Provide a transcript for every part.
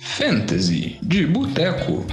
Fantasy de Boteco.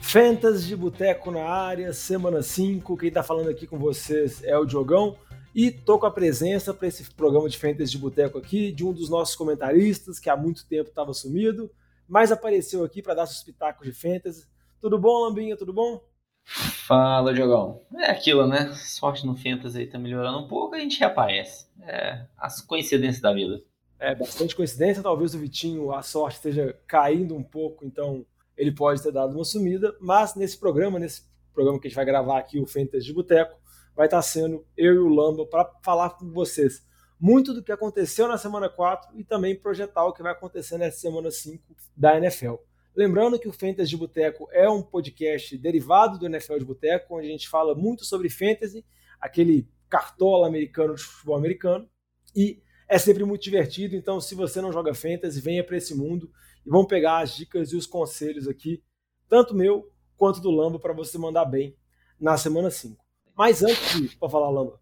Fantasy de Boteco na área, semana 5. Quem tá falando aqui com vocês é o Diogão. E tô com a presença para esse programa de Fantasy de Boteco aqui de um dos nossos comentaristas que há muito tempo estava sumido, mas apareceu aqui para dar seus pitacos de Fantasy. Tudo bom, Lambinha? Tudo bom? Fala, Diogão. É aquilo, né? Sorte no Fantasy aí tá melhorando um pouco, a gente reaparece. É as coincidências da vida. É, bastante coincidência. Talvez o Vitinho, a sorte esteja caindo um pouco, então ele pode ter dado uma sumida. Mas nesse programa, nesse programa que a gente vai gravar aqui, o Fantasy de Boteco, vai estar sendo eu e o Lamba para falar com vocês muito do que aconteceu na semana 4 e também projetar o que vai acontecer nessa semana 5 da NFL. Lembrando que o Fantasy de Boteco é um podcast derivado do NFL de Boteco, onde a gente fala muito sobre fantasy, aquele cartola americano de futebol americano, e é sempre muito divertido. Então, se você não joga fantasy, venha para esse mundo e vamos pegar as dicas e os conselhos aqui, tanto meu quanto do Lamba, para você mandar bem na semana 5. Mas antes de. Falar, Lamba.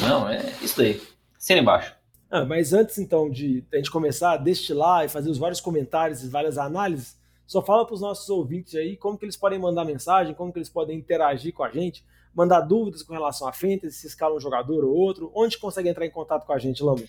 Não, é isso aí. Cena embaixo. Ah, mas antes então de a gente começar a destilar e fazer os vários comentários e várias análises, só fala para os nossos ouvintes aí como que eles podem mandar mensagem, como que eles podem interagir com a gente, mandar dúvidas com relação a fantasy, se escala um jogador ou outro, onde consegue entrar em contato com a gente, Lamo?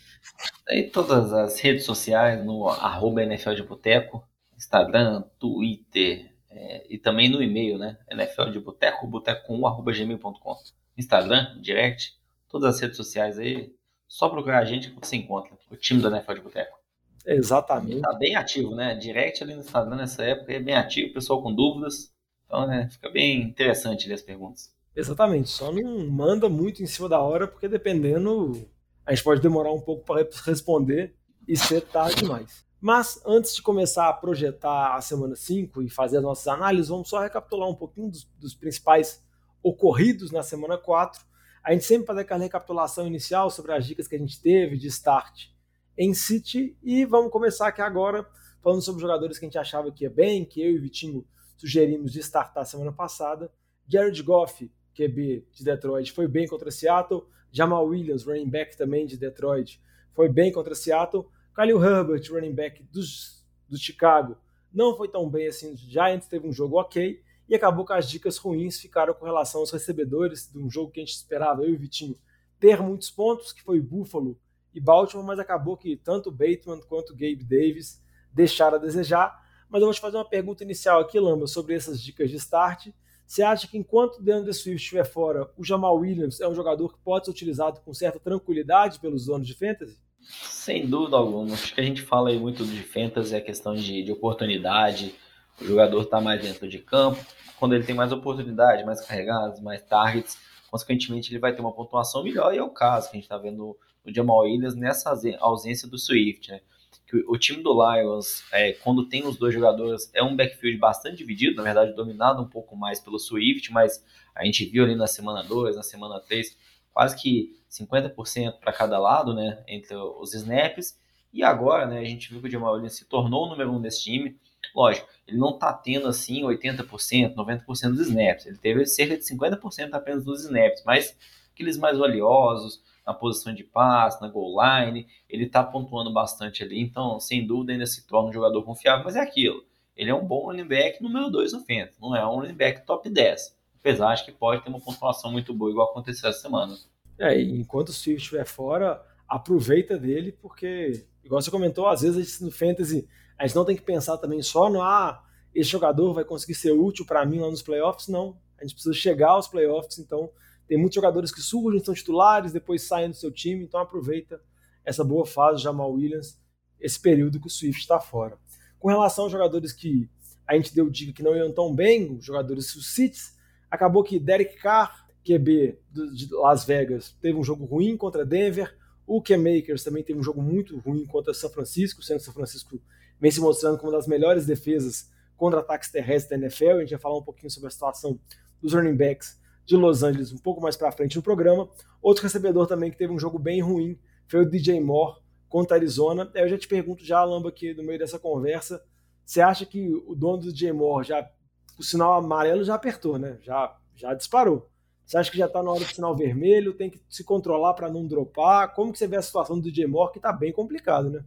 Em todas as redes sociais, no arroba NFL de Boteco, Instagram, Twitter é, e também no e-mail, né? NFL de Boteco, boteco1, arroba gmail.com. Instagram, direct, todas as redes sociais aí, só procurar a gente que você encontra, o time da NFL de Boteco. Exatamente. Tá bem ativo, né? Direct ali no Instagram nessa época é bem ativo, pessoal com dúvidas. Então, né, fica bem interessante ler as perguntas. Exatamente, só não manda muito em cima da hora, porque dependendo, a gente pode demorar um pouco para responder e ser tarde demais. Mas antes de começar a projetar a semana 5 e fazer as nossas análises, vamos só recapitular um pouquinho dos, dos principais ocorridos na semana 4. A gente sempre faz aquela recapitulação inicial sobre as dicas que a gente teve de start em City. E vamos começar aqui agora falando sobre jogadores que a gente achava que ia bem, que eu e o Vitinho sugerimos de startar semana passada. Jared Goff, QB de Detroit, foi bem contra Seattle. Jamal Williams, running back também de Detroit, foi bem contra Seattle. Khalil Herbert, running back dos, do Chicago, não foi tão bem assim. Giants teve um jogo ok e acabou que as dicas ruins ficaram com relação aos recebedores de um jogo que a gente esperava, eu e o Vitinho, ter muitos pontos, que foi Buffalo e Baltimore, mas acabou que tanto Bateman quanto Gabe Davis deixaram a desejar. Mas eu vou te fazer uma pergunta inicial aqui, Lamba, sobre essas dicas de start. Você acha que enquanto o DeAndre Swift estiver fora, o Jamal Williams é um jogador que pode ser utilizado com certa tranquilidade pelos donos de fantasy? Sem dúvida alguma. Acho que a gente fala aí muito de fantasy, é questão de, de oportunidade. O jogador está mais dentro de campo. Quando ele tem mais oportunidade, mais carregados, mais targets, consequentemente ele vai ter uma pontuação melhor. E é o caso que a gente está vendo o Jamal Williams nessa ausência do Swift, né? Que o time do Lions, é, quando tem os dois jogadores, é um backfield bastante dividido, na verdade dominado um pouco mais pelo Swift, mas a gente viu ali na semana 2, na semana 3, quase que 50% para cada lado, né, entre os snaps, e agora, né, a gente viu que o Jamal Williams se tornou o número um desse time, lógico, ele não está tendo assim 80%, 90% dos snaps, ele teve cerca de 50% apenas dos snaps, mas aqueles mais valiosos, na posição de passe, na goal line, ele está pontuando bastante ali, então, sem dúvida, ainda se torna um jogador confiável, mas é aquilo. Ele é um bom running back número 2 no Fantasy, não é um running back top 10. Apesar acho que pode ter uma pontuação muito boa, igual aconteceu essa semana. É, enquanto o Swift estiver fora, aproveita dele, porque, igual você comentou, às vezes no Fantasy a gente não tem que pensar também só no ah, esse jogador vai conseguir ser útil para mim lá nos playoffs, não. A gente precisa chegar aos playoffs, então tem muitos jogadores que surgem, são titulares, depois saem do seu time, então aproveita essa boa fase Jamal Williams, esse período que o Swift está fora. Com relação aos jogadores que a gente deu dica que não iam tão bem, os jogadores do Cits, acabou que Derek Carr, QB de Las Vegas, teve um jogo ruim contra Denver, o Cam Makers também teve um jogo muito ruim contra São Francisco, sendo que São Francisco vem se mostrando como uma das melhores defesas contra ataques terrestres da NFL. A gente vai falar um pouquinho sobre a situação dos running backs de Los Angeles um pouco mais para frente no programa. Outro recebedor também que teve um jogo bem ruim foi o DJ Moore contra Arizona. Eu já te pergunto já, Lamba, aqui no meio dessa conversa, você acha que o dono do DJ Moore já o sinal amarelo já apertou, né? Já já disparou. Você acha que já está na hora do sinal vermelho? Tem que se controlar para não dropar? Como que você vê a situação do DJ Moore que está bem complicado, né?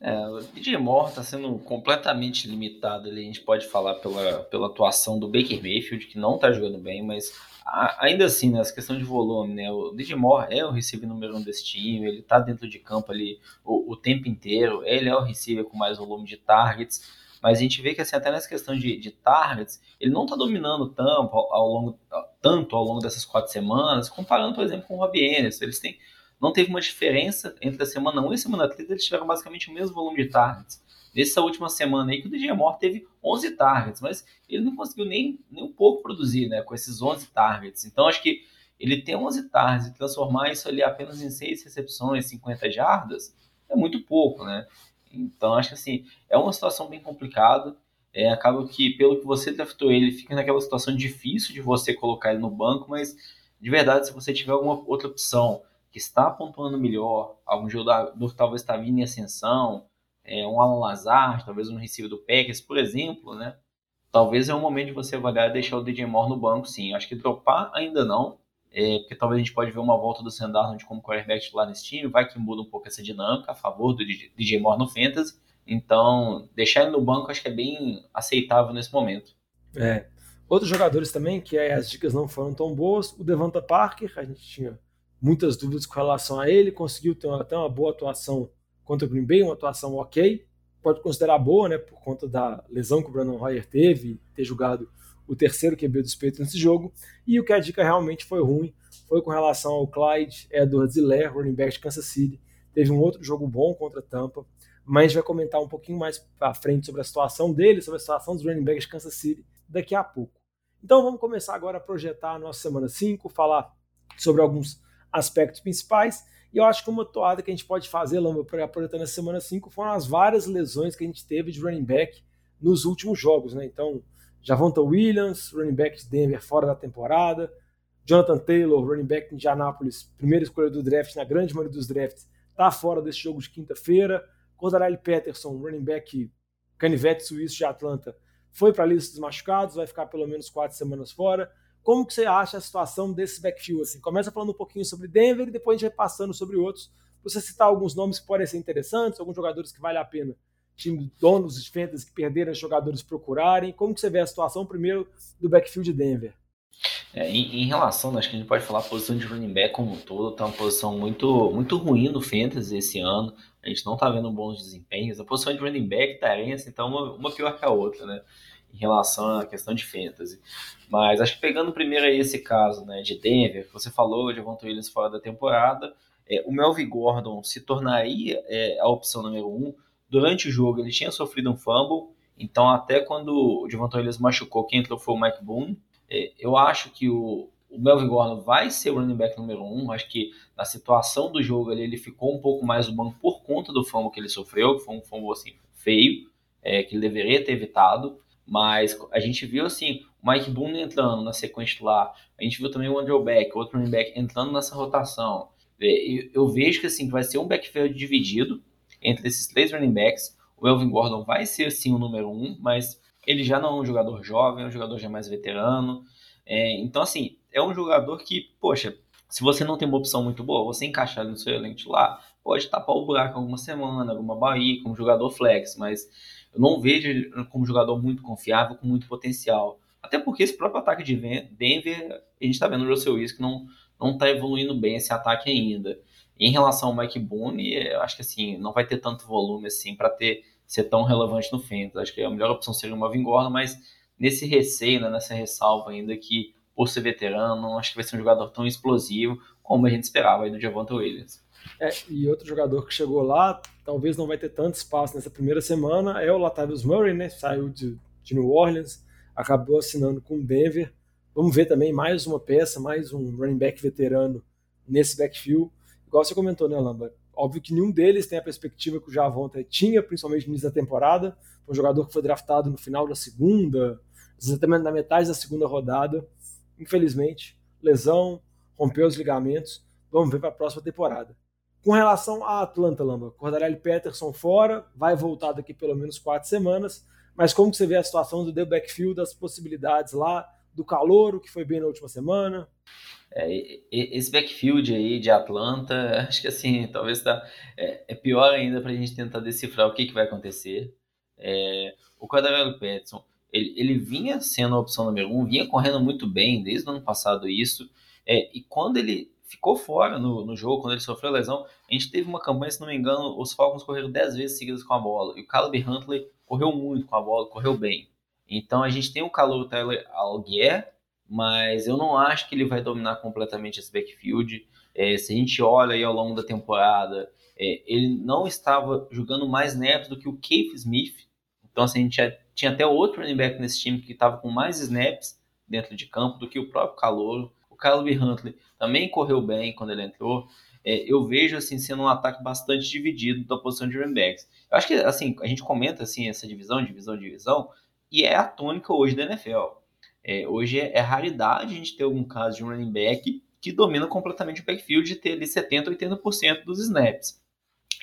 É, o DJ Moore está sendo completamente limitado. Ali, a gente pode falar pela, pela atuação do Baker Mayfield, que não está jogando bem, mas a, ainda assim, né, essa questão de volume, né, o DJ Moore é o receiver número um desse time, ele está dentro de campo ali o, o, tempo inteiro, ele é o receiver com mais volume de targets, mas a gente vê que assim, até nessa questão de, de targets, ele não está dominando tanto ao, ao, longo, tanto ao longo dessas quatro semanas, comparando, por exemplo, com o Robbie Anderson. Eles têm não teve uma diferença entre a semana 1 e a semana 3, eles tiveram basicamente o mesmo volume de targets. Nessa última semana aí que o DJ Moore teve 11 targets, mas ele não conseguiu nem, nem um pouco produzir né, com esses 11 targets. Então acho que ele ter 11 targets e transformar isso ali apenas em 6 recepções, 50 jardas, é muito pouco, né? Então acho que assim, é uma situação bem complicada. É, acaba que, pelo que você draftou ele, fica naquela situação difícil de você colocar ele no banco, mas de verdade, se você tiver alguma outra opção que está pontuando melhor, algum jogador que talvez está vindo em ascensão, é, um Alan Lazar, talvez um receiver do Packers, por exemplo, né? Talvez é o momento de você avaliar e deixar o DJ Moore no banco, sim. Acho que dropar ainda não, é, porque talvez a gente pode ver uma volta do Sandarnold como quarterback lá nesse time, vai que muda um pouco essa dinâmica a favor do DJ Moore no Fantasy. Então, deixar ele no banco acho que é bem aceitável nesse momento. É. Outros jogadores também, que as dicas não foram tão boas, o Devonta Parker, a gente tinha muitas dúvidas com relação a ele, conseguiu ter até uma boa atuação contra o Green Bay, uma atuação ok, pode considerar boa, né, por conta da lesão que o Brandon Hoyer teve, ter jogado o terceiro QB dos Peitos nesse jogo, e o que a dica realmente foi ruim foi com relação ao Clyde Edwards-Helaire, running back de Kansas City, teve um outro jogo bom contra a Tampa, mas a gente vai comentar um pouquinho mais para frente sobre a situação dele, sobre a situação dos running backs de Kansas City daqui a pouco. Então vamos começar agora a projetar a nossa semana 5, falar sobre alguns aspectos principais. E eu acho que uma toada que a gente pode fazer, Lamba, aproveitando a semana 5, foram as várias lesões que a gente teve de running back nos últimos jogos. Né? Então, Javonta Williams, running back de Denver fora da temporada, Jonathan Taylor, running back de Indianapolis, primeira escolha do draft, na grande maioria dos drafts, está fora desse jogo de quinta-feira. Cordarelli Peterson, running back canivete suíço de Atlanta, foi para a lista dos machucados, vai ficar pelo menos quatro semanas fora. Como que você acha a situação desse backfield? Assim? Começa falando um pouquinho sobre Denver e depois a gente vai passando sobre outros. Você citar alguns nomes que podem ser interessantes, alguns jogadores que vale a pena time donos de fantasy que perderam jogadores procurarem. Como que você vê a situação primeiro do backfield de Denver? É, em, em, relação, acho que a gente pode falar a posição de running back como um todo, tá uma posição muito, muito ruim no Fantasy esse ano. A gente não tá vendo bons desempenhos. A posição de running back tá assim, tá uma, uma pior que a outra, né? Em relação à questão de fantasy. Mas acho que pegando primeiro esse caso né, de Denver, que você falou de Avonto Williams fora da temporada, é, o Melvin Gordon se tornaria é, a opção número um. Durante o jogo ele tinha sofrido um fumble, então até quando o Javonto Williams machucou, quem entrou foi o Mike Boone. É, eu acho que o, o Melvin Gordon vai ser o running back número um. Acho que na situação do jogo ali, ele ficou um pouco mais no banco por conta do fumble que ele sofreu, que foi um fumble assim, feio, é, que ele deveria ter evitado. Mas a gente viu assim, o Mike Boone entrando na sequência lá, a gente viu também o Andrew Beck, outro running back, entrando nessa rotação. Eu vejo que assim, vai ser um backfield dividido entre esses três running backs. O Elvin Gordon vai ser sim o número um, mas ele já não é um jogador jovem, é um jogador já mais veterano. É, então, assim, é um jogador que, poxa, se você não tem uma opção muito boa, você encaixar ele no seu elenco lá, pode tapar o buraco alguma semana, alguma Bahia, como jogador flex, mas eu não vejo ele como jogador muito confiável, com muito potencial. Até porque esse próprio ataque de Denver, a gente está vendo o Russell Wilson que não não está evoluindo bem esse ataque ainda. Em relação ao Mike Boone, eu acho que assim, não vai ter tanto volume assim para ter ser tão relevante no Fantasy. Acho que a melhor opção seria o Marvin Gordon, mas nesse receio, né, nessa ressalva ainda que por ser veterano, não acho que vai ser um jogador tão explosivo como a gente esperava aí do Javonta Williams. É, e outro jogador que chegou lá, talvez não vai ter tanto espaço nessa primeira semana, é o Latavius Murray, né? Saiu de, de New Orleans, acabou assinando com Denver. Vamos ver também mais uma peça, mais um running back veterano nesse backfield. Igual você comentou, né, Lamba? Óbvio que nenhum deles tem a perspectiva que o Javonta tinha, principalmente no início da temporada. Um jogador que foi draftado no final da segunda, exatamente na metade da segunda rodada. Infelizmente, lesão, rompeu os ligamentos. Vamos ver para a próxima temporada. Com relação a Atlanta, Lamba, Cordarelli Peterson fora, vai voltar daqui pelo menos quatro semanas. Mas como que você vê a situação do The Backfield, das possibilidades lá do calor, que foi bem na última semana? É, esse backfield aí de Atlanta, acho que assim, talvez tá, é, é pior ainda para a gente tentar decifrar o que, que vai acontecer. É, o Cordero Peterson, ele, ele vinha sendo a opção número um, vinha correndo muito bem desde o ano passado isso, é, e quando ele ficou fora no, no jogo, quando ele sofreu lesão, a gente teve uma campanha, se não me engano, os Falcons correram 10 vezes seguidas com a bola, e o Caleb Huntley correu muito com a bola, correu bem. Então a gente tem o calor Tyler Algier, mas eu não acho que ele vai dominar completamente esse backfield. É, se a gente olha aí ao longo da temporada, é, ele não estava jogando mais snaps do que o Keith Smith. Então, assim, a gente já, tinha até outro running back nesse time que estava com mais snaps dentro de campo do que o próprio Calouro. O Caleb Huntley também correu bem quando ele entrou. É, eu vejo assim sendo um ataque bastante dividido da posição de running backs. Eu acho que assim a gente comenta assim essa divisão, divisão, divisão, e é a tônica hoje da NFL. É, hoje é, é, raridade a gente ter algum caso de um running back que domina completamente o backfield e ter ali 70%, 80% dos snaps.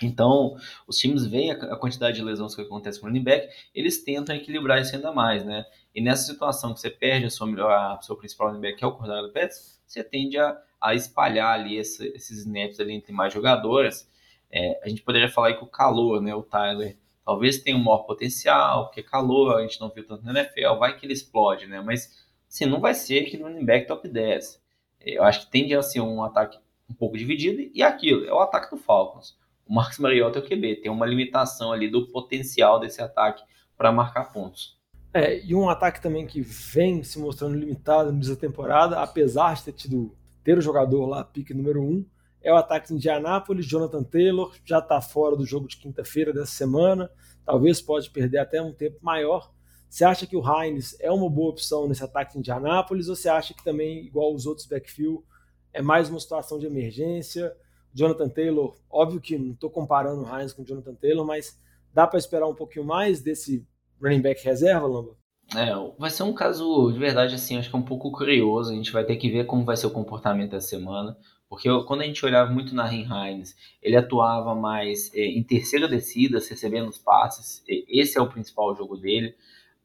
Então, os times veem a, quantidade de lesões que acontece com o running back, eles tentam equilibrar isso ainda mais, né? E nessa situação que você perde a sua melhor, a seu principal running back, que é o Cordero Pets, você tende a, a espalhar ali esse, esses snaps ali entre mais jogadores. É, a gente poderia falar que o calor, né, o Tyler, talvez tenha um maior potencial, porque calor, a gente não viu tanto na NFL, vai que ele explode, né? Mas, assim, não vai ser aquele running back top 10. Eu acho que tende a ser um ataque um pouco dividido, e aquilo, é o ataque do Falcons. O Marcos Mariota é o QB, tem uma limitação ali do potencial desse ataque para marcar pontos. É, e um ataque também que vem se mostrando limitado nessa temporada, apesar de ter tido ter o jogador lá, pique número 1, um, é o ataque de Indianápolis. Jonathan Taylor já está fora do jogo de quinta-feira dessa semana. Talvez pode perder até um tempo maior. Você acha que o Hines é uma boa opção nesse ataque de Indianápolis ou você acha que também, igual os outros backfield, é mais uma situação de emergência? Jonathan Taylor, óbvio que não estou comparando o Hines com o Jonathan Taylor, mas dá para esperar um pouquinho mais desse running back reserva, Lamba? É, vai ser um caso de verdade assim, acho que é um pouco curioso. A gente vai ter que ver como vai ser o comportamento essa semana. Porque eu, quando a gente olhava muito na Heinz, ele atuava mais é, em terceira descida, recebendo os passes. Esse é o principal jogo dele.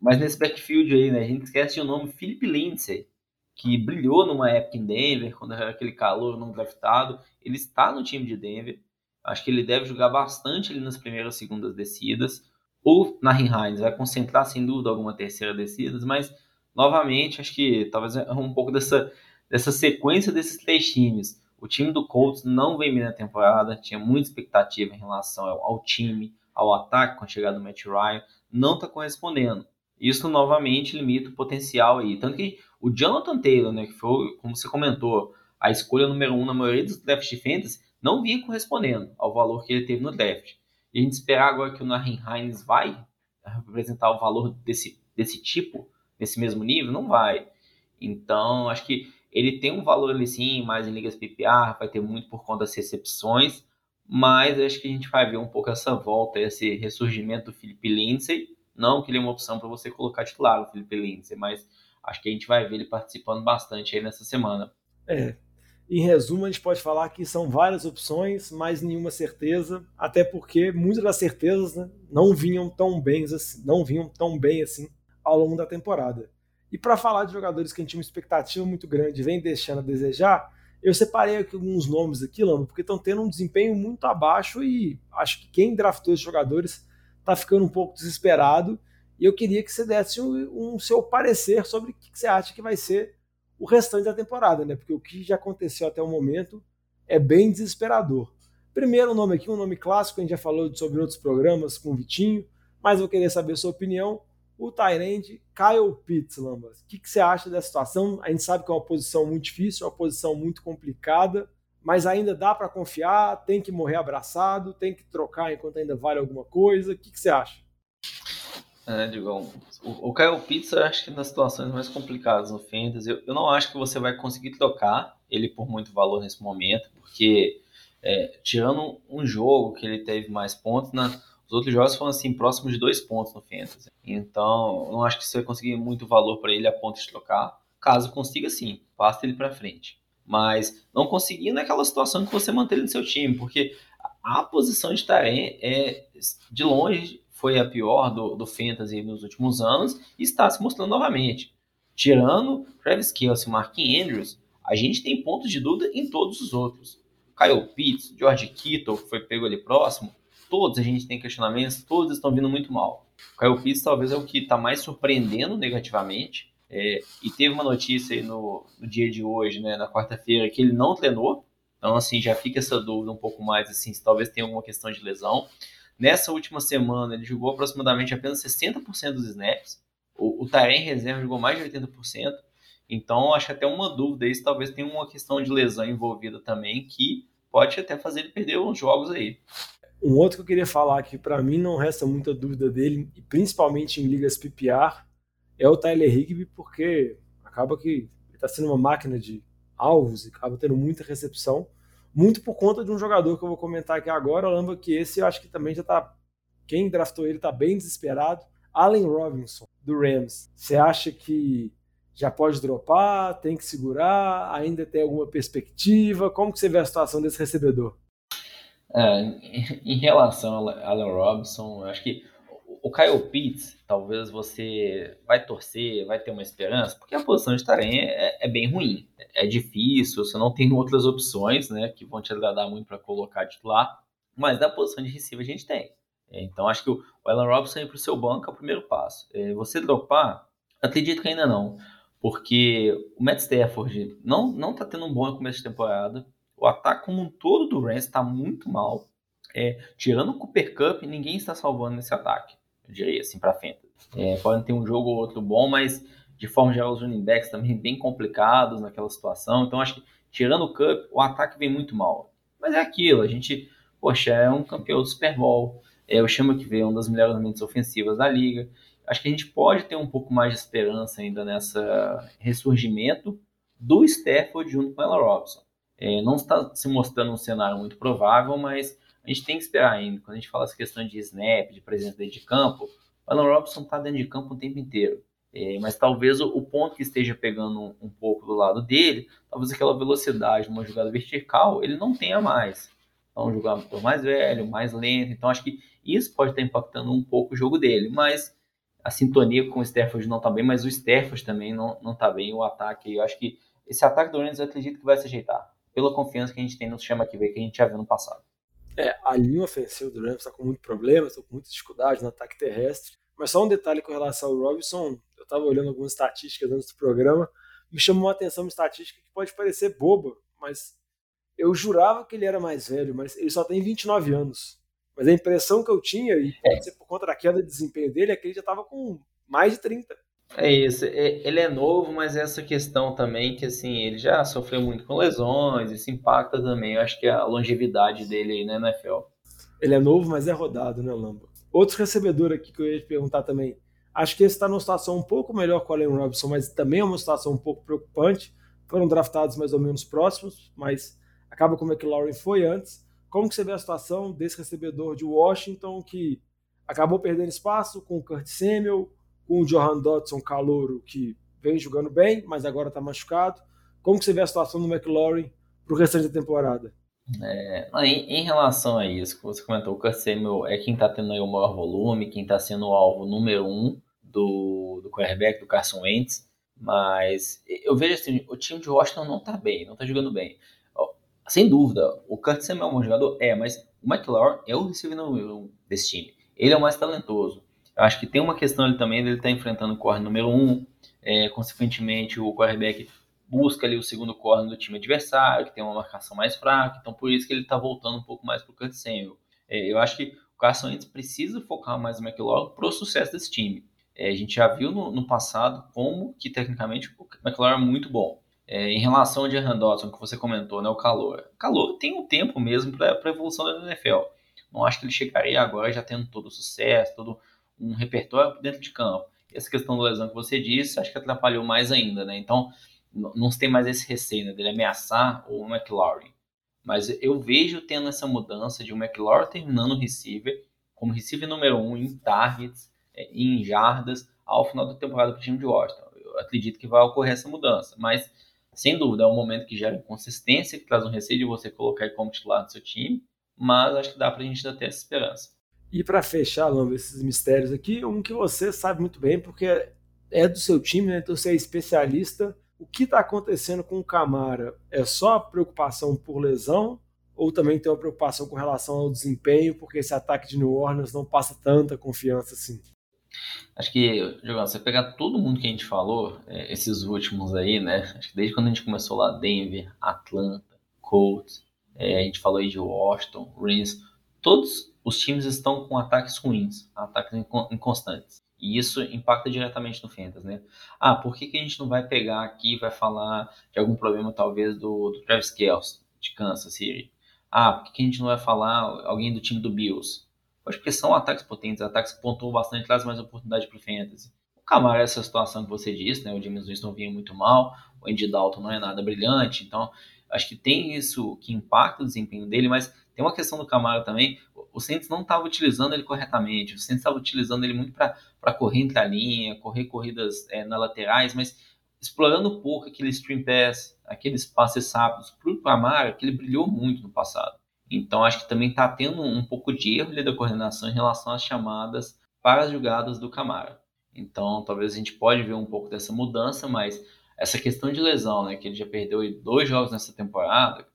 Mas nesse backfield aí, né, a gente esquece o nome Philip Lindsay, que brilhou numa época em Denver, quando era aquele calor não draftado. Ele está no time de Denver. Acho que ele deve jogar bastante ali nas primeiras segundas descidas. Ou na Heinz vai concentrar sem dúvida alguma terceira descidas, mas novamente acho que talvez é um pouco dessa, dessa sequência desses três times o time do Colts não vem bem na temporada, tinha muita expectativa em relação ao, ao time, ao ataque com a chegada do Matt Ryan, não está correspondendo. Isso novamente limita o potencial aí. Tanto que o Jonathan Taylor, né, que foi, como você comentou, a escolha número um na maioria dos drafts de fantasy, não vinha correspondendo ao valor que ele teve no draft. E a gente esperar agora que o Nahin Hines vai representar o valor desse, desse tipo, nesse mesmo nível, não vai. Então, acho que ele tem um valor ali sim, mais em ligas PPR, vai ter muito por conta das recepções, mas acho que a gente vai ver um pouco essa volta, esse ressurgimento do Felipe Lindsay. Não que ele é uma opção para você colocar titular o Felipe Lindsay, mas acho que a gente vai ver ele participando bastante aí nessa semana. É. Em resumo, a gente pode falar que são várias opções, mas nenhuma certeza, até porque muitas das certezas né, não vinham tão bem assim, não vinham tão bem assim ao longo da temporada. E para falar de jogadores que a gente tinha uma expectativa muito grande vem deixando a desejar, eu separei aqui alguns nomes aqui, Lama, porque estão tendo um desempenho muito abaixo e acho que quem draftou esses jogadores está ficando um pouco desesperado. E eu queria que você desse um, um seu parecer sobre o que, que você acha que vai ser o restante da temporada, né? Porque o que já aconteceu até o momento é bem desesperador. Primeiro nome aqui, um nome clássico, a gente já falou sobre outros programas com o Vitinho, mas eu queria saber sua opinião o Tyrande Kyle Pitts, Lambas. O que, que, você acha dessa situação? A gente sabe que é uma posição muito difícil, é uma posição muito complicada, mas ainda dá para confiar, tem que morrer abraçado, tem que trocar enquanto ainda vale alguma coisa. O que, que você acha? É, Digão, o, Kyle Pitts eu acho que nas situações mais complicadas no Fantasy, eu, eu não acho que você vai conseguir trocar ele por muito valor nesse momento, porque é, tirando um jogo que ele teve mais pontos, na, os outros jogos foram assim, próximos de dois pontos no Fantasy. Então, não acho que você vai conseguir muito valor para ele a ponto de trocar. Caso consiga, sim, passa ele para frente. Mas não conseguir naquela situação que você mantém no seu time, porque a posição de Tarém é, de longe, foi a pior do, do Fantasy nos últimos anos e está se mostrando novamente. tirando Travis Kelce e Mark Andrews, a gente tem pontos de dúvida em todos os outros. Kyle Pitts, George Kittle, que foi pego ali próximo, todos a gente tem questionamentos, todos estão vindo muito mal. Kyle Pitts talvez é o que está mais surpreendendo negativamente. É, e teve uma notícia aí no, no dia de hoje, né, na quarta-feira, que ele não treinou. Então, assim, já fica essa dúvida um pouco mais, assim, se talvez tenha alguma questão de lesão. Nessa última semana, ele jogou aproximadamente apenas 60% dos snaps. O, o Taren reserva jogou mais de 80%. Então, acho até uma dúvida aí, talvez tenha uma questão de lesão envolvida também, que pode até fazer ele perder uns jogos aí. Um outro que eu queria falar que para mim não resta muita dúvida dele, principalmente em ligas PPR, é o Tyler Higby, porque acaba que ele está sendo uma máquina de alvos e acaba tendo muita recepção, muito por conta de um jogador que eu vou comentar aqui agora, lembra que esse eu acho que também já está quem draftou ele está bem desesperado, Allen Robinson do Rams. Você acha que já pode dropar, tem que segurar, ainda tem alguma perspectiva? Como que você vê a situação desse recebedor? É, em relação a Allen Robinson, acho que o Kyle Pitts, talvez você vai torcer, vai ter uma esperança, porque a posição de Tarém é, é, bem ruim. É difícil, você não tem outras opções, né, que vão te agradar muito para colocar titular, mas da posição de receiver a gente tem. Então acho que o Allen Robinson ir para o seu banco é o primeiro passo. É, você dropar, acredito que ainda não, porque o Matt Stafford não não está tendo um bom começo de temporada. O ataque como um todo do Rams está muito mal. É, tirando o Cooper Cup, ninguém está salvando nesse ataque. Eu diria assim para frente. É, podem ter um jogo ou outro bom, mas de forma geral os running backs também bem complicados naquela situação. Então acho que tirando o Cup, o ataque vem muito mal. Mas é aquilo, a gente, poxa, é um campeão do Super Bowl. É, o Chama que vem uma das melhores mentes ofensivas da liga. Acho que a gente pode ter um pouco mais de esperança ainda nessa ressurgimento do Stafford junto com ela Robson. É, não está se mostrando um cenário muito provável, mas a gente tem que esperar ainda. Quando a gente fala essa questão de snap, de presença dentro de campo, o Alan Robson está dentro de campo o tempo inteiro. É, mas talvez o, o, ponto que esteja pegando um, um, pouco do lado dele, talvez aquela velocidade numa jogada vertical, ele não tenha mais. Então, um jogador mais velho, mais lento. Então, acho que isso pode estar impactando um pouco o jogo dele. Mas a sintonia com o Stafford não está bem, mas o Stafford também não, não tá bem. O ataque, eu acho que esse ataque do Rams eu acredito que vai se ajeitar pela confiança que a gente tem no sistema que veio, que a gente já viu no passado. É, a linha ofensiva do Rams está com muito problema, está com muita dificuldade no ataque terrestre. Mas só um detalhe com relação ao Robinson, eu estava olhando algumas estatísticas antes do programa, me chamou a atenção uma estatística que pode parecer boba, mas eu jurava que ele era mais velho, mas ele só tem 29 anos. Mas a impressão que eu tinha, e pode é. ser por conta da queda de desempenho dele, é que ele já estava com mais de 30. É isso, é, ele é novo, mas essa questão também que assim, ele já sofreu muito com lesões, isso impacta também, eu acho que a longevidade dele aí na NFL. Ele é novo, mas é rodado, né, Lamba? Outro recebedor aqui que eu ia te perguntar também, acho que esse está numa situação um pouco melhor com o Allen Robinson, mas também é uma situação um pouco preocupante. Foram draftados mais ou menos próximos, mas acaba como é que Lauren foi antes. Como que você vê a situação desse recebedor de Washington que acabou perdendo espaço com o Kurt Samuel, com o Johan Dodson calouro que vem jogando bem, mas agora está machucado. Como que você vê a situação do McLaurin para o restante da temporada? É, em, em, relação a isso que você comentou, o Casemiro é quem está tendo o maior volume, quem está sendo o alvo número um do, do quarterback, do Carson Wentz, mas eu vejo assim, o time de Washington não está bem, não está jogando bem. Sem dúvida, o Samuel é um bom jogador, é, mas o McLaurin é o um desse time. Ele é o mais talentoso. Eu acho que tem uma questão ali também dele estar tá enfrentando o corner número um, é, consequentemente o quarterback busca ali o segundo corner do time adversário, que tem uma marcação mais fraca, então por isso que ele está voltando um pouco mais para o Samuel. É, eu acho que o Carson Wentz precisa focar mais no McLaurin para o sucesso desse time. É, a gente já viu no, no, passado como que tecnicamente o McLaurin é muito bom. É, em relação ao Jahan Dodson, que você comentou, né, o calor. Calor tem um tempo mesmo para a evolução da NFL. Não acho que ele chegaria agora já tendo todo o sucesso, todo um repertório dentro de campo. Essa questão da lesão que você disse, acho que atrapalhou mais ainda, né? Então, não se tem mais esse receio né, dele ameaçar o McLaurin. Mas eu vejo tendo essa mudança de o McLaurin terminando o receiver como receiver número um em targets, é, em jardas, ao final da temporada para o time de Washington. Eu acredito que vai ocorrer essa mudança, mas sem dúvida é um momento que gera inconsistência, que traz um receio de você colocar ele como titular do seu time, mas acho que dá para a gente ainda ter essa esperança. E para fechar, Lamba, esses mistérios aqui, um que você sabe muito bem, porque é do seu time, né? então você é especialista. O que está acontecendo com o Camara? É só preocupação por lesão ou também tem uma preocupação com relação ao desempenho, porque esse ataque de New Orleans não passa tanta confiança assim? Acho que, Jogão, você pegar todo mundo que a gente falou, é, esses últimos aí, né? Acho que desde quando a gente começou lá, Denver, Atlanta, Colts, é, a gente falou aí de Washington, Rams, todos os times estão com ataques ruins, ataques inconstantes. E isso impacta diretamente no Fantasy, né? Ah, por que, que a gente não vai pegar aqui e vai falar de algum problema, talvez, do, do Travis Kelce, de Kansas City? Ah, por que, que a gente não vai falar alguém do time do Bills? Acho que são ataques potentes, ataques que pontuam bastante, traz mais oportunidade para o Fantasy. O Camara essa situação que você disse, né? O James Winston vinha muito mal, o Andy Dalton não é nada brilhante, então acho que tem isso que impacta o desempenho dele, mas tem uma questão do Camara também, o Saints não estava utilizando ele corretamente, o Saints estava utilizando ele muito para correr entre a linha, correr corridas é, nas laterais, mas explorando pouco aquele stream pass, aqueles passes rápidos para o Camara, que ele brilhou muito no passado. Então acho que também está tendo um pouco de erro da coordenação em relação às chamadas para as jogadas do Camara. Então talvez a gente pode ver um pouco dessa mudança, mas essa questão de lesão, né, que ele já perdeu dois jogos nessa temporada,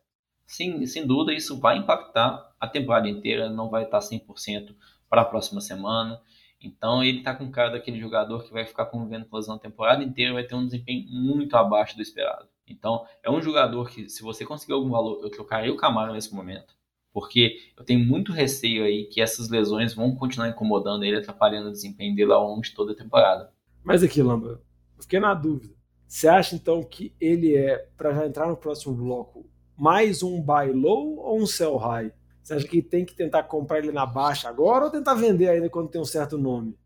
sim, sem dúvida isso vai impactar a temporada inteira, não vai estar 100% para a próxima semana. Então ele está com cara daquele jogador que vai ficar convivendo com lesão a temporada inteira vai ter um desempenho muito abaixo do esperado. Então é um jogador que, se você conseguir algum valor, eu trocaria o Camaro nesse momento porque eu tenho muito receio aí que essas lesões vão continuar incomodando ele, atrapalhando o desempenho dele ao longo de toda a temporada. Mas aqui, Lamba, eu fiquei na dúvida. Você acha então que ele é, para já entrar no próximo bloco, mais um buy low ou um sell high? Você acha que tem que tentar comprar ele na baixa agora ou tentar vender ainda quando tem um certo nome?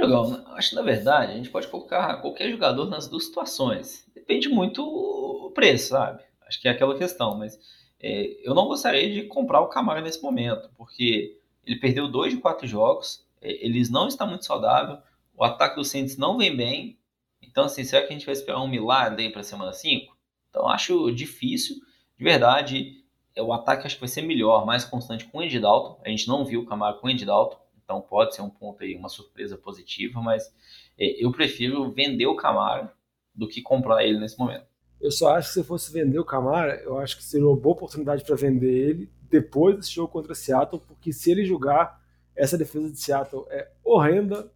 Jogão, acho que na verdade a gente pode colocar qualquer jogador nas duas situações. Depende muito o preço, sabe? Acho que é aquela questão, mas é, eu não gostaria de comprar o Camara nesse momento, porque ele perdeu dois de quatro jogos, é, eles não estão muito saudável, o ataque do Saints não vem bem. Então, assim, será que a gente vai esperar um milagre aí para semana 5? Então, acho difícil. De verdade, o ataque acho que vai ser melhor, mais constante com o Andy Dalton. A gente não viu o Camara com o Andy Dalton, então pode ser um ponto aí, uma surpresa positiva, mas é, eu prefiro vender o Camara do que comprar ele nesse momento. Eu só acho que se fosse vender o Camara, eu acho que seria uma boa oportunidade para vender ele depois desse jogo contra Seattle, porque se ele jogar, essa defesa de Seattle é horrenda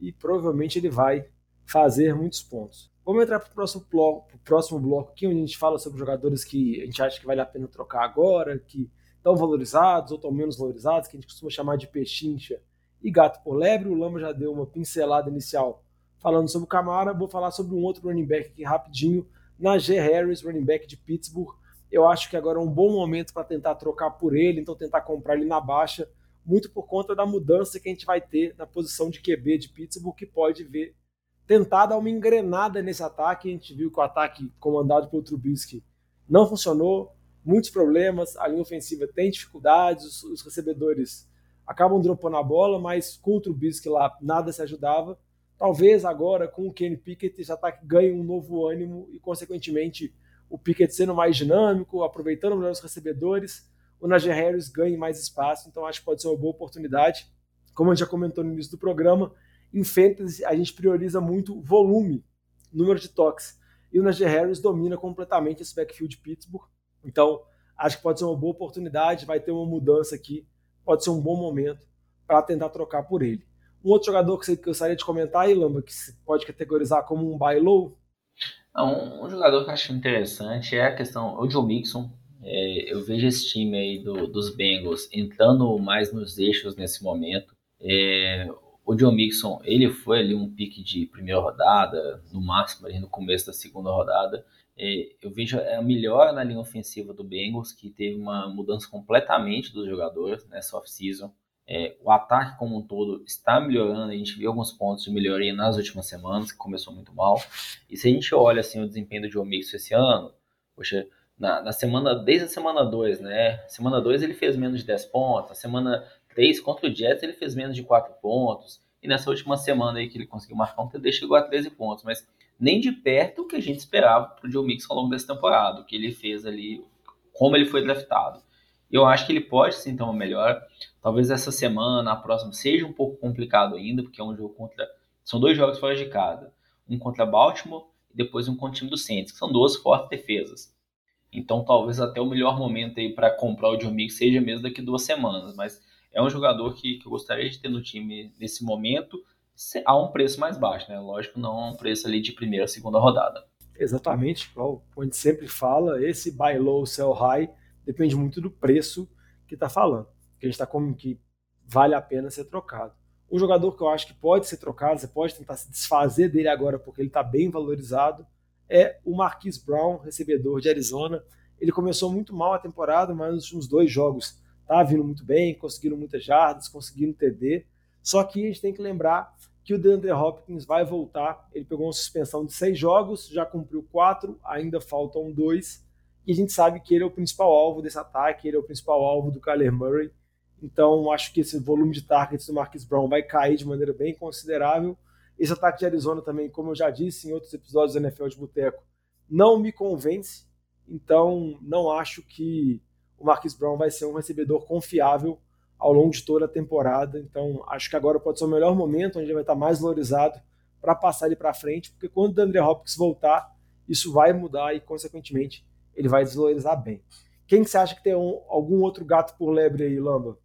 e provavelmente ele vai fazer muitos pontos. Vamos entrar para o próximo bloco, próximo bloco aqui, onde a gente fala sobre jogadores que a gente acha que vale a pena trocar agora, que estão valorizados ou estão menos valorizados, que a gente costuma chamar de pechincha e gato por lebre. O Lama já deu uma pincelada inicial falando sobre o Camara, vou falar sobre um outro running back aqui rapidinho, Najee Harris, running back de Pittsburgh. Eu acho que agora é um bom momento para tentar trocar por ele, então tentar comprar ele na baixa, muito por conta da mudança que a gente vai ter na posição de QB de Pittsburgh, que pode ver tentar dar uma engrenada nesse ataque. A gente viu que o ataque comandado pelo Trubisky não funcionou, muitos problemas, a linha ofensiva tem dificuldades, os, os recebedores acabam dropando a bola, mas com o Trubisky lá nada se ajudava. Talvez agora, com o Kenny Pickett, esse ataque ganhe um novo ânimo e, consequentemente, o Pickett sendo mais dinâmico, aproveitando melhor os recebedores, o Najee Harris ganhe mais espaço. Então, acho que pode ser uma boa oportunidade. Como a gente já comentou no início do programa, em Fantasy a gente prioriza muito volume, número de toques. E o Najee Harris domina completamente esse backfield de Pittsburgh. Então, acho que pode ser uma boa oportunidade, vai ter uma mudança aqui, pode ser um bom momento para tentar trocar por ele. Um outro jogador que você gostaria de comentar aí, Lamba, que se pode categorizar como um buy low? um, um, jogador que eu acho interessante é a questão, o Joe Mixon. É, eu vejo esse time aí do, dos Bengals entrando mais nos eixos nesse momento. É, o Joe Mixon, ele foi ali um pique de primeira rodada, no máximo ali no começo da segunda rodada. É, eu vejo a melhora na linha ofensiva do Bengals, que teve uma mudança completamente dos jogadores nessa off-season. É, o ataque como um todo está melhorando, a gente viu alguns pontos de melhoria nas últimas semanas, que começou muito mal. E se a gente olha assim, o desempenho do Joe Mixon esse ano, poxa, na, na semana, desde a semana 2, né? Semana 2 ele fez menos de 10 pontos, semana 3 contra o Jets ele fez menos de 4 pontos, e nessa última semana aí que ele conseguiu marcar um TD chegou a 13 pontos, mas nem de perto o que a gente esperava para o Joe Mixon ao longo dessa temporada, o que ele fez ali, como ele foi draftado. Eu acho que ele pode sim ter uma melhora. Talvez essa semana, a próxima, seja um pouco complicado ainda, porque é um jogo contra São dois jogos fora de casa. Um contra Baltimore e depois um contra o time do Saints, que são duas fortes defesas. Então talvez até o melhor momento aí para comprar o John Mix seja mesmo daqui duas semanas. Mas é um jogador que, que eu gostaria de ter no time nesse momento a um preço mais baixo, né? Lógico, não a um preço ali de primeira, segunda rodada. Exatamente, igual a gente sempre fala, esse buy low, sell high depende muito do preço que está falando. Que a gente está como que vale a pena ser trocado. Um jogador que eu acho que pode ser trocado, você pode tentar se desfazer dele agora porque ele está bem valorizado, é o Marquise Brown, recebedor de Arizona. Ele começou muito mal a temporada, mas nos últimos dois jogos tá vindo muito bem, conseguindo muitas jardas, conseguindo TD. Só que a gente tem que lembrar que o DeAndre Hopkins vai voltar. Ele pegou uma suspensão de seis jogos, já cumpriu quatro, ainda faltam dois. E a gente sabe que ele é o principal alvo desse ataque, ele é o principal alvo do Kyler Murray. Então, acho que esse volume de targets do Marquis Brown vai cair de maneira bem considerável. Esse ataque de Arizona também, como eu já disse em outros episódios do NFL de Boteco, não me convence. Então, não acho que o Marquis Brown vai ser um recebedor confiável ao longo de toda a temporada. Então, acho que agora pode ser o melhor momento, onde ele vai estar mais valorizado para passar ele para frente, porque quando o André Hopkins voltar, isso vai mudar e, consequentemente, ele vai desvalorizar bem. Quem que você acha que tem um, algum outro gato por lebre aí, Lamba?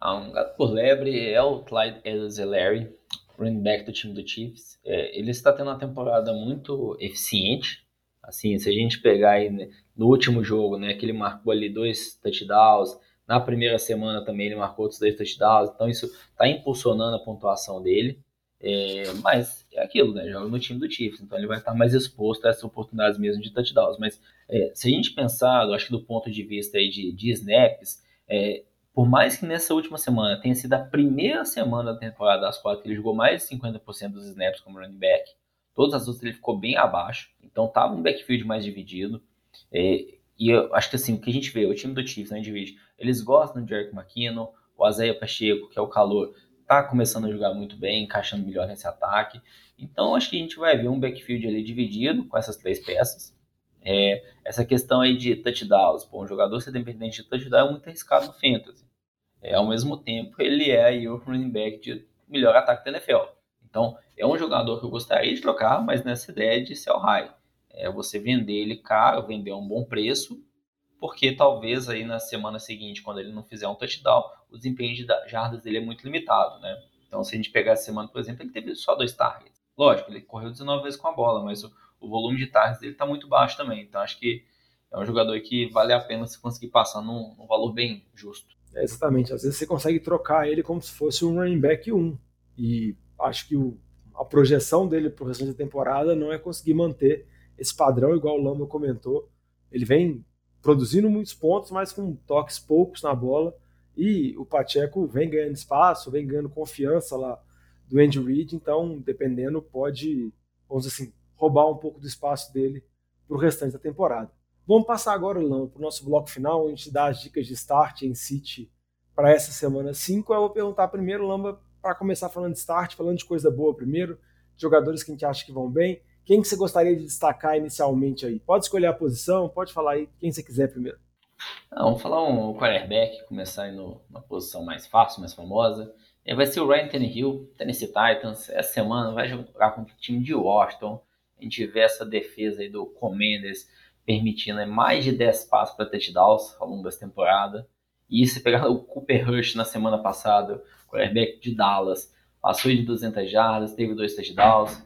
Ah, um gato por lebre é o Clyde Edwards-Helaire, running back do time do Chiefs. É, ele está tendo uma temporada muito eficiente. Assim, se a gente pegar aí né, no último jogo, né, que ele marcou ali dois touchdowns, na primeira semana também ele marcou outros dois touchdowns, então isso está impulsionando a pontuação dele. É, mas é aquilo, né? Joga no time do Chiefs, então ele vai estar mais exposto a essas oportunidades mesmo de touchdowns. Mas é, se a gente pensar, eu acho que do ponto de vista aí de, de snaps, é, por mais que nessa última semana tenha sido a primeira semana da temporada das quatro que ele jogou mais de 50% dos snaps como running back, todas as outras ele ficou bem abaixo, então estava um backfield mais dividido. É, e eu acho que assim, o que a gente vê, o time do Chiefs, né, divide, eles gostam de Eric McKinnon, o Azeia Pacheco, que é o calor, tá começando a jogar muito bem, encaixando melhor nesse ataque. Então acho que a gente vai ver um backfield ali dividido com essas três peças. É, essa questão aí de touchdowns, pô, um jogador ser dependente de touchdown é muito arriscado no fantasy. É, ao mesmo tempo, ele é aí o running back de melhor ataque da NFL. Então, é um jogador que eu gostaria de trocar, mas nessa ideia de sell high. É você vender ele caro, vender a um bom preço, porque talvez aí na semana seguinte, quando ele não fizer um touchdown, o desempenho de jardas dele é muito limitado, né? Então, se a gente pegar essa semana, por exemplo, ele teve só dois targets. Lógico, ele correu 19 vezes com a bola, mas o, o volume de targets dele está muito baixo também. Então, acho que é um jogador que vale a pena se conseguir passar num, num valor bem justo. É, exatamente. Às vezes você consegue trocar ele como se fosse um running back 1. E acho que o, a projeção dele para o restante da temporada não é conseguir manter esse padrão, igual o Lamba comentou. Ele vem produzindo muitos pontos, mas com toques poucos na bola. E o Pacheco vem ganhando espaço, vem ganhando confiança lá do Andy Reid. Então, dependendo, pode, vamos dizer assim, roubar um pouco do espaço dele para o restante da temporada. Vamos passar agora, Lama, para o nosso bloco final, a gente dá as dicas de start em City para essa semana 5. Eu vou perguntar primeiro, Lamba, para começar falando de start, falando de coisa boa primeiro, jogadores que a gente acha que vão bem. Quem que você gostaria de destacar inicialmente aí? Pode escolher a posição, pode falar aí quem você quiser primeiro. Ah, vamos falar um quarterback, começar aí no, na posição mais fácil, mais famosa. Ele vai ser o Ryan Tannehill, Tennessee Titans. Essa semana vai jogar contra o time de Washington. A gente vê essa defesa aí do Commanders permitindo mais de 10 passos para touchdowns ao longo dessa temporada. E se pegar o Cooper Rush na semana passada, quarterback de Dallas, passou de 200 jardas, teve dois touchdowns.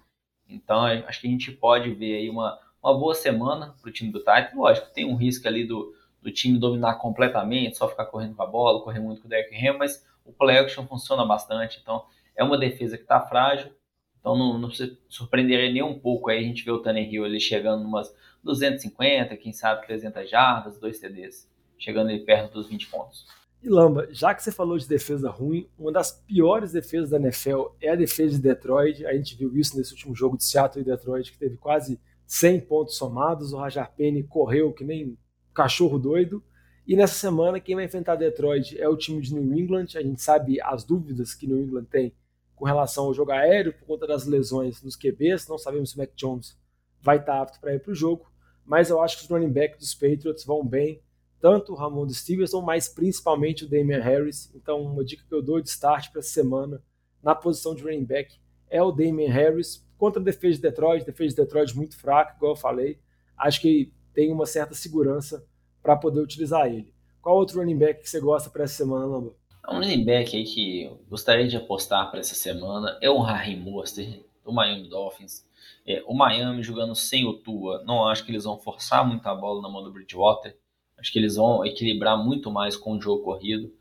Então, acho que a gente pode ver aí uma, uma boa semana para o time do Titans. Lógico, tem um risco ali do, do time dominar completamente, só ficar correndo com a bola, correr muito com o Derrick Henry, mas o play action funciona bastante. Então, é uma defesa que está frágil. Então, não, não se surpreenderia nem um pouco aí a gente ver o Tannehill ali chegando umas 250, quem sabe 300 jardas, dois TDs, chegando ali perto dos 20 pontos. E Lamba, já que você falou de defesa ruim, uma das piores defesas da NFL é a defesa de Detroit. A gente viu isso nesse último jogo de Seattle e Detroit, que teve quase 100 pontos somados. O Rajar Penny correu que nem cachorro doido. E nessa semana, quem vai enfrentar Detroit é o time de New England. A gente sabe as dúvidas que New England tem com relação ao jogo aéreo, por conta das lesões nos QBs. Não sabemos se o Mac Jones vai estar apto para ir para o jogo mas eu acho que os running backs dos Patriots vão bem, tanto o Ramon Stevenson, mas principalmente o Damian Harris. Então, uma dica que eu dou de start para essa semana na posição de running back é o Damian Harris contra a defesa de Detroit, defesa de Detroit muito fraca, igual eu falei. Acho que tem uma certa segurança para poder utilizar ele. Qual outro running back que você gosta para essa semana, Lamba? Um running back aí que eu gostaria de apostar para essa semana é o Harry Mostert, do Miami Dolphins. É, o Miami jogando sem o Tua, não acho que eles vão forçar muita bola na mão do Bridgewater. Acho que eles vão equilibrar muito mais com o jogo corrido.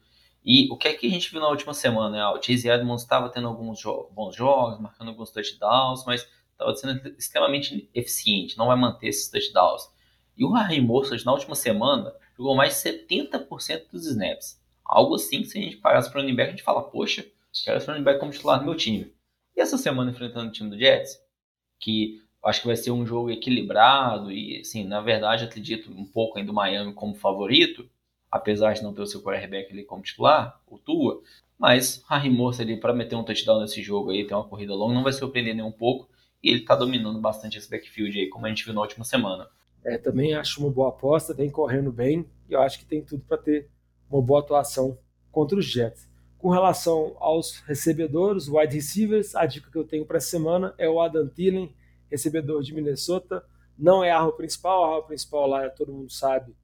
E o que é que a gente viu na última semana? Né? O Chase Edmonds estava tendo alguns jo bons jogos, marcando alguns touchdowns, mas estava sendo extremamente eficiente, não vai manter esses touchdowns. E o Harry Mostert, na última semana, jogou mais de 70% dos snaps. Algo assim que se a gente parasse para o back, a gente fala, poxa, quero esse running back como titular do meu time. E essa semana enfrentando o time do Jets, que acho que vai ser um jogo equilibrado e, assim, na verdade, acredito um pouco ainda o Miami como favorito, apesar de não ter o seu quarterback ali como titular, o Tua, mas Harry Morse ali para meter um touchdown nesse jogo aí, ter uma corrida longa, não vai surpreender nem um pouco, e ele está dominando bastante esse backfield aí, como a gente viu na última semana. É, também acho uma boa aposta, vem correndo bem, e eu acho que tem tudo para ter uma boa atuação contra os Jets. Com relação aos recebedores, wide receivers, a dica que eu tenho para essa semana é o Adam Thielen, recebedor de Minnesota. Não é a arma principal, a arma principal lá todo mundo sabe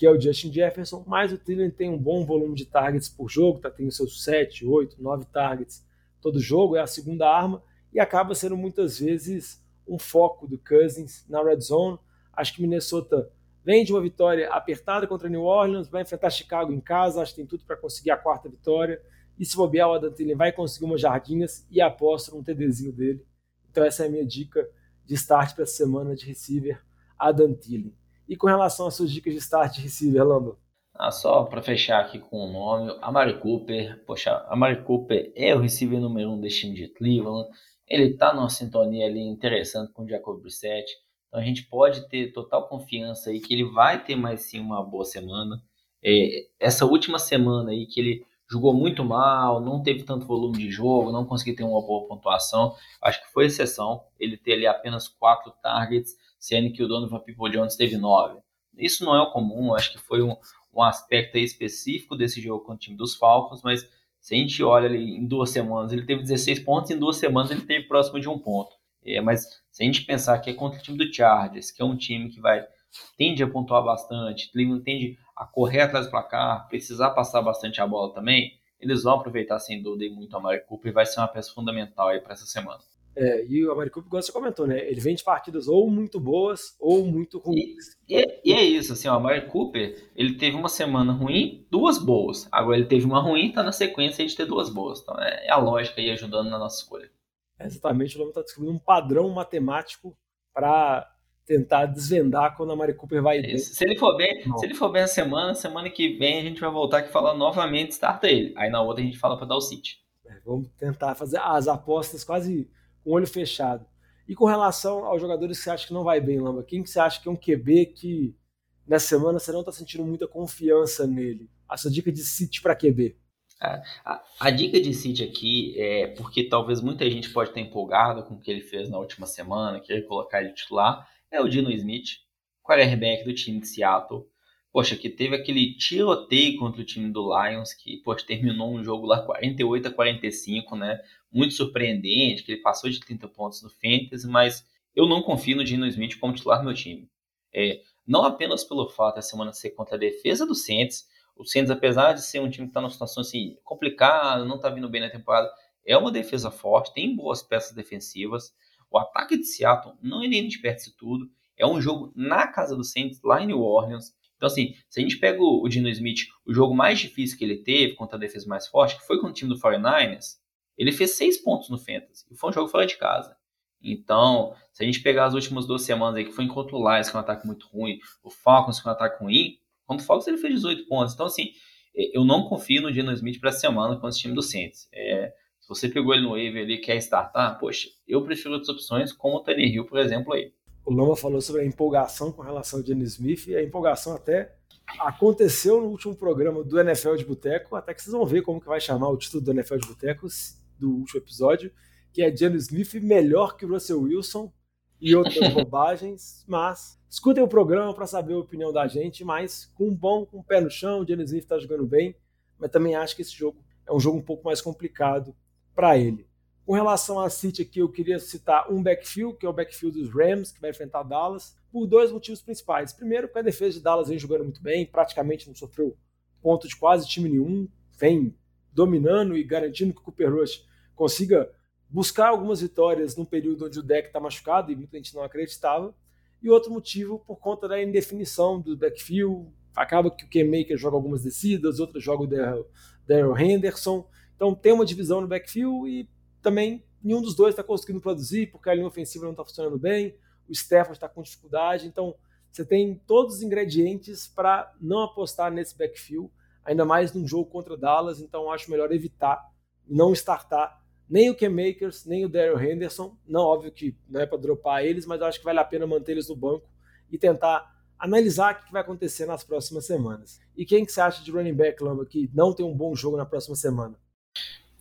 que é o Justin Jefferson, mas o Thielen tem um bom volume de targets por jogo, tá tendo seus 7, 8, 9 targets todo jogo, é a segunda arma e acaba sendo muitas vezes um foco do Cousins na red zone. Acho que Minnesota vem de uma vitória apertada contra New Orleans, vai enfrentar Chicago em casa, acho que tem tudo para conseguir a quarta vitória. E se bobear, o Adam Thielen vai conseguir umas jardinhas e aposta num TDzinho dele. Então essa é a minha dica de start para essa semana de receiver, Adam Thielen. E com relação às suas dicas de start de receiver, Lando? Ah, só para fechar aqui com o nome, a Mari Cooper. Poxa, a Mari Cooper é o receiver número um desse time de Cleveland. Ele está numa sintonia ali interessante com o Jacob Brissett. Então a gente pode ter total confiança aí que ele vai ter mais sim uma boa semana. É, essa última semana aí que ele jogou muito mal, não teve tanto volume de jogo, não conseguiu ter uma boa pontuação. Acho que foi exceção ele ter ali apenas quatro targets, sendo que o Donovan People Jones teve nove. Isso não é o comum, acho que foi um, um aspecto específico desse jogo com o time dos Falcons, mas se a gente olha ali em duas semanas, ele teve 16 pontos, em duas semanas ele teve próximo de um ponto. É, mas se a gente pensar que é contra o time do Chargers, que é um time que vai tende a pontuar bastante, Cleveland tende a correr atrás do placar, precisar passar bastante a bola também, eles vão aproveitar sem dúvida muito a Mari Cooper e vai ser uma peça fundamental aí para essa semana. É, e o Amari Cooper, igual você comentou, né? Ele vem de partidas ou muito boas ou muito ruins. E, e, e é isso, assim, o Amari Cooper, ele teve uma semana ruim, duas boas. Agora ele teve uma ruim, tá na sequência de ter duas boas. Então é, é a lógica aí ajudando na nossa escolha. É exatamente, o Lama está descobrindo um padrão matemático para tentar desvendar quando a Mari Cooper vai bem. Se ele for bem, Não. se ele for bem a semana, semana que vem a gente vai voltar aqui falar novamente starta ele. Aí na outra a gente fala para dar o City. É, vamos tentar fazer as apostas quase com o olho fechado. E com relação aos jogadores que você acha que não vai bem, Lamba, quem que você acha que é um QB que nessa semana você não está sentindo muita confiança nele? A sua dica de City para QB? A, a, a, dica de City aqui é porque talvez muita gente pode estar empolgada com o que ele fez na última semana, querer colocar ele titular, é o Dino Smith, quarterback do time de Seattle. Poxa, que teve aquele tiroteio contra o time do Lions, que poxa, terminou um jogo lá 48 a 45, né? Muito surpreendente, que ele passou de 30 pontos no Fantasy, mas eu não confio no Dino Smith como titular do meu time. É, não apenas pelo fato da semana ser contra a defesa do Saints, o Saints, apesar de ser um time que está numa situação assim, complicada, não está vindo bem na temporada, é uma defesa forte, tem boas peças defensivas, o ataque de Seattle não é nem de perto de tudo. É um jogo na casa do Saints, lá em New Orleans. Então, assim, se a gente pega o Dino Smith, o jogo mais difícil que ele teve contra a defesa mais forte, que foi com o time do 49ers, ele fez seis pontos no Fantasy. Foi um jogo fora de casa. Então, se a gente pegar as últimas duas semanas aí, que foi contra o Lions, que é um ataque muito ruim, o Falcons, que é um ataque ruim, contra o Falcons ele fez 18 pontos. Então, assim, eu não confio no Dino Smith para essa semana com esse time do Saints. É, você pegou ele no wave ali quer startar, poxa, eu prefiro outras opções, como o Tony Hill, por exemplo, aí. O Loma falou sobre a empolgação com relação ao Jenny Smith, e a empolgação até aconteceu no último programa do NFL de Boteco, até que vocês vão ver como que vai chamar o título do NFL de Boteco do último episódio, que é Jenny Smith melhor que o Russell Wilson e outras bobagens, mas escutem o programa para saber a opinião da gente, mas com um bom, com o um pé no chão, o Jenny Smith está jogando bem, mas também acho que esse jogo é um jogo um pouco mais complicado para ele. Com relação a City aqui, eu queria citar um backfield, que é o backfield dos Rams, que vai enfrentar Dallas, por dois motivos principais. Primeiro, porque a defesa de Dallas vem jogando muito bem, praticamente não sofreu ponto de quase time nenhum, vem dominando e garantindo que o Cooper Rush consiga buscar algumas vitórias num período onde o deck está machucado e muita gente não acreditava. E outro motivo por conta da indefinição do backfield. Acaba que o K-Maker joga algumas descidas, outros joga o Daryl Henderson. Então tem uma divisão no backfield e também nenhum dos dois está conseguindo produzir porque a linha ofensiva não está funcionando bem, o Stafford está com dificuldade. Então você tem todos os ingredientes para não apostar nesse backfield, ainda mais num jogo contra Dallas. Então acho melhor evitar, não startar nem o K-Makers, nem o Daryl Henderson. Não, óbvio que não é para dropar eles, mas acho que vale a pena manter eles no banco e tentar analisar o que vai acontecer nas próximas semanas. E quem que você acha de running back, que não tem um bom jogo na próxima semana?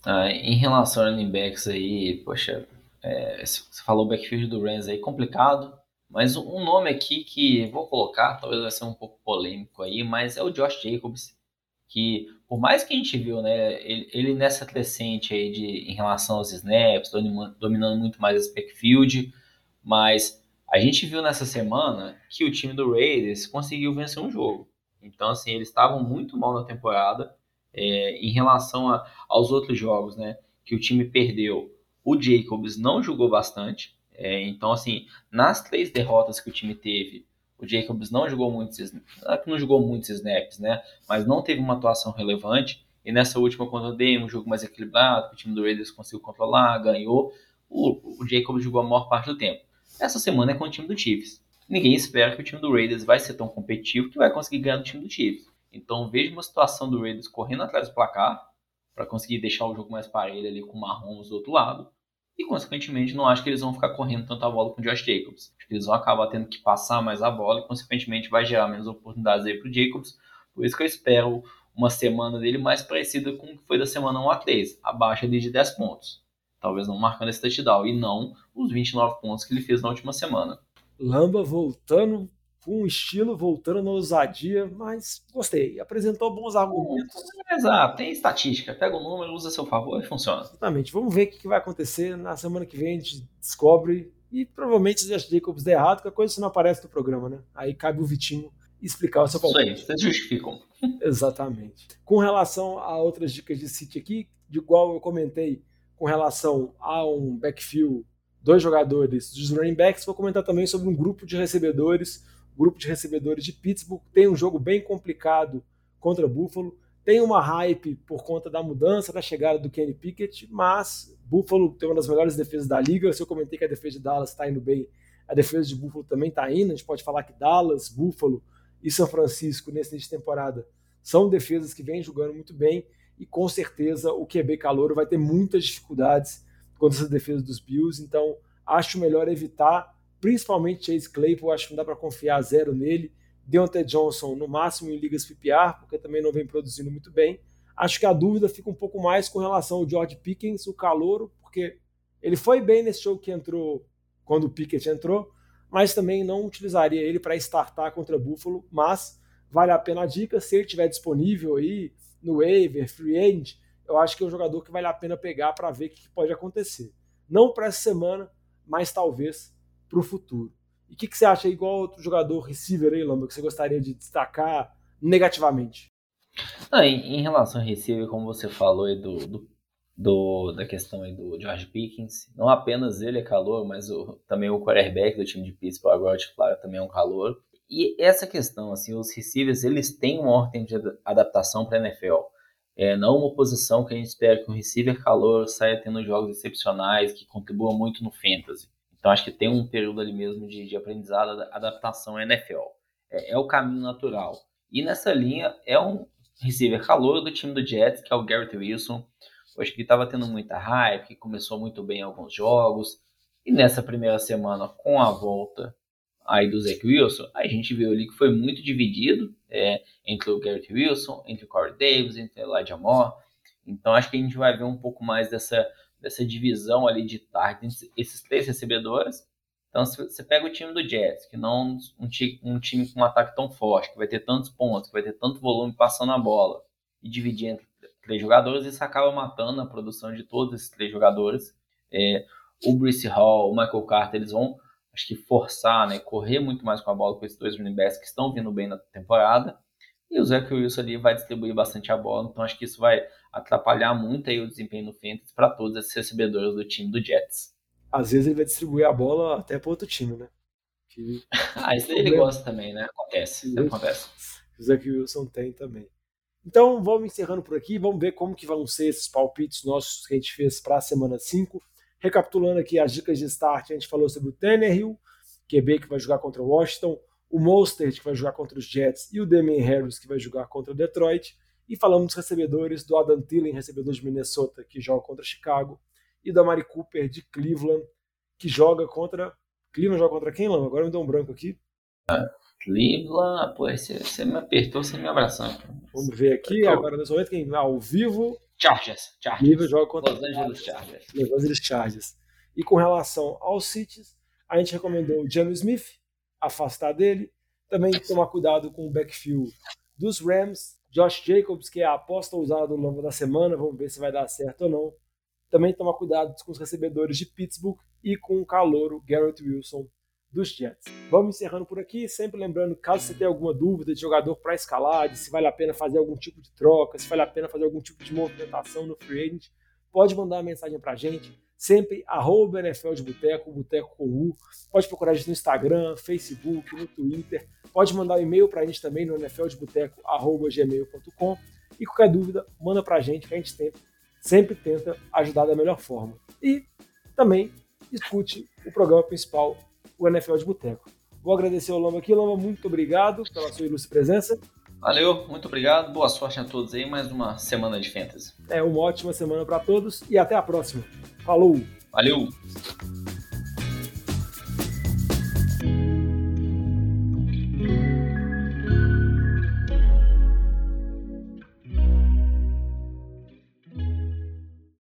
Ah, em relação a running backs aí, poxa, é, você falou o backfield do Rams aí, complicado, mas um nome aqui que vou colocar, talvez vai ser um pouco polêmico aí, mas é o Josh Jacobs, que por mais que a gente viu, né, ele, ele nessa crescente aí de, em relação aos snaps, dominando muito mais esse backfield, mas a gente viu nessa semana que o time do Raiders conseguiu vencer um jogo. Então, assim, eles estavam muito mal na temporada é, em relação a, aos outros jogos, né, que o time perdeu. O Jacobs não jogou bastante. É, então, assim, nas três derrotas que o time teve, o Jacobs não jogou muitos, não jogou muitos snaps, né? Mas não teve uma atuação relevante. E nessa última contra o Demo, um jogo mais equilibrado, o time do Raiders conseguiu controlar, ganhou. O, o Jacobs jogou a maior parte do tempo. Essa semana é com o time do Chiefs. Ninguém espera que o time do Raiders vai ser tão competitivo que vai conseguir ganhar do time do Chiefs. Então vejo uma situação do Raiders correndo atrás do placar para conseguir deixar o jogo mais parelho ali com o Mahomes do outro lado e, consequentemente, não acho que eles vão ficar correndo tanto a bola com o Josh Jacobs. Acho que eles vão acabar tendo que passar mais a bola e, consequentemente, vai gerar menos oportunidades aí para o Jacobs. Por isso que eu espero uma semana dele mais parecida com o que foi da semana 1 a 3, abaixo ali de 10 pontos. Talvez não marcando esse touchdown e não os 29 pontos que ele fez na última semana. Lamba voltando um estilo, voltando na ousadia, mas gostei. Apresentou bons argumentos. Exato, tem estatística. Pega o número, usa a seu favor e funciona. Exatamente. Vamos ver o que vai acontecer. Na semana que vem a gente descobre. E provavelmente se Josh Jacobs der errado, que a coisa não aparece no programa, né? Aí cabe o Vitinho explicar o seu favor. Isso aí, vocês justificam. Exatamente. Com relação a outras dicas de City aqui, de igual eu comentei com relação a um backfield, dois jogadores dos running backs, vou comentar também sobre um grupo de recebedores grupo de recebedores de Pittsburgh tem um jogo bem complicado contra Buffalo. Tem uma hype por conta da mudança, da chegada do Kenny Pickett, mas Buffalo tem uma das melhores defesas da liga. Se eu comentei que a defesa de Dallas está indo bem, a defesa de Buffalo também está indo. A gente pode falar que Dallas, Buffalo e São Francisco nesse início de temporada são defesas que vêm jogando muito bem e com certeza o QB Calouro vai ter muitas dificuldades contra essa defesa dos Bills. Então acho melhor evitar principalmente Chase Claypool, acho que não dá para confiar zero nele. Deontay Johnson, no máximo em ligas PPR, porque também não vem produzindo muito bem. Acho que a dúvida fica um pouco mais com relação ao George Pickens, o calouro, porque ele foi bem nesse jogo que entrou quando o Pickett entrou, mas também não utilizaria ele para startar contra Buffalo, mas vale a pena a dica, se ele estiver disponível aí no waiver, free agent, eu acho que é um jogador que vale a pena pegar para ver o que pode acontecer. Não para essa semana, mas talvez para o futuro. E o que, que, você acha, igual outro jogador receiver aí, Lamba, que você gostaria de destacar negativamente? Ah, em, em, relação ao receiver, como você falou aí do, do, do, da questão aí do George Pickens, não apenas ele é calor, mas o, também o quarterback do time de Pittsburgh, agora titular, também é um calor. E essa questão, assim, os receivers, eles têm uma ordem de adaptação para a NFL. É, não uma posição que a gente espera que um receiver calor saia tendo jogos excepcionais, que contribuam muito no fantasy. Então acho que tem um período ali mesmo de, de aprendizado, adaptação à NFL. É, é, o caminho natural. E nessa linha é um receiver calor do time do Jets, que é o Garrett Wilson. Eu acho que estava tendo muita hype, que começou muito bem em alguns jogos. E nessa primeira semana, com a volta aí do Zach Wilson, a gente viu ali que foi muito dividido é, entre o Garrett Wilson, entre o Corey Davis, entre o Elijah Moore. Então acho que a gente vai ver um pouco mais dessa dessa divisão ali de target esses três recebedores. Então, se você pega o time do Jets, que não um time, um time com um ataque tão forte, que vai ter tantos pontos, que vai ter tanto volume passando a bola, e dividir entre três jogadores, isso acaba matando a produção de todos esses três jogadores. É, o Brice Hall, o Michael Carter, eles vão, acho que, forçar, né, correr muito mais com a bola com esses dois running backs que estão vindo bem na temporada. E o Zach Wilson ali vai distribuir bastante a bola, então acho que isso vai atrapalhar muito aí o desempenho no Fantasy para todos esses recebedores do time do Jets. Às vezes ele vai distribuir a bola até para outro time, né? Que... ah, isso ele gosta também, né? Acontece, isso acontece. O Zach Wilson tem também. Então vamos encerrando por aqui, vamos ver como que vão ser esses palpites nossos que a gente fez para a semana 5. Recapitulando aqui as dicas de start, a gente falou sobre o Tannehill, QB que vai jogar contra o Washington, o Mostert que vai jogar contra os Jets e o Damian Harris que vai jogar contra o Detroit. E falamos dos recebedores do Adam Thielen, recebedor de Minnesota, que joga contra Chicago, e do Amari Cooper de Cleveland, que joga contra. Cleveland joga contra quem, Lama? Agora me deu um branco aqui. Cleveland, pô, você, você me apertou sem me abraçar. Vamos ver aqui, agora nesse momento, quem ao vivo. Chargers. Chargers. Cleveland joga contra Los Angeles Chargers. Los Angeles Chargers. E com relação aos Cities, a gente recomendou o Jamie Smith, afastar dele. Também tomar cuidado com o backfield dos Rams. Josh Jacobs, que é a aposta usada no longo da semana, vamos ver se vai dar certo ou não. Também tomar cuidado com os recebedores de Pittsburgh e com o calouro Garrett Wilson dos Jets. Vamos encerrando por aqui, sempre lembrando, caso você tenha alguma dúvida de jogador para escalar, de se vale a pena fazer algum tipo de troca, se vale a pena fazer algum tipo de movimentação no free agent, pode mandar uma mensagem para a gente, sempre arroba NFL de Boteco, Boteco com U. Pode procurar a gente no Instagram, Facebook, no Twitter. Pode mandar um e-mail para a gente também no nfldeboteco.gmail.com e qualquer dúvida, manda para a gente que a gente sempre tenta ajudar da melhor forma. E também escute o programa principal o NFL de Boteco. Vou agradecer ao Lama aqui. Lama, muito obrigado pela sua ilustre presença. Valeu, muito obrigado. Boa sorte a todos aí. Mais uma semana de fantasy. É, uma ótima semana para todos e até a próxima. Falou! Valeu!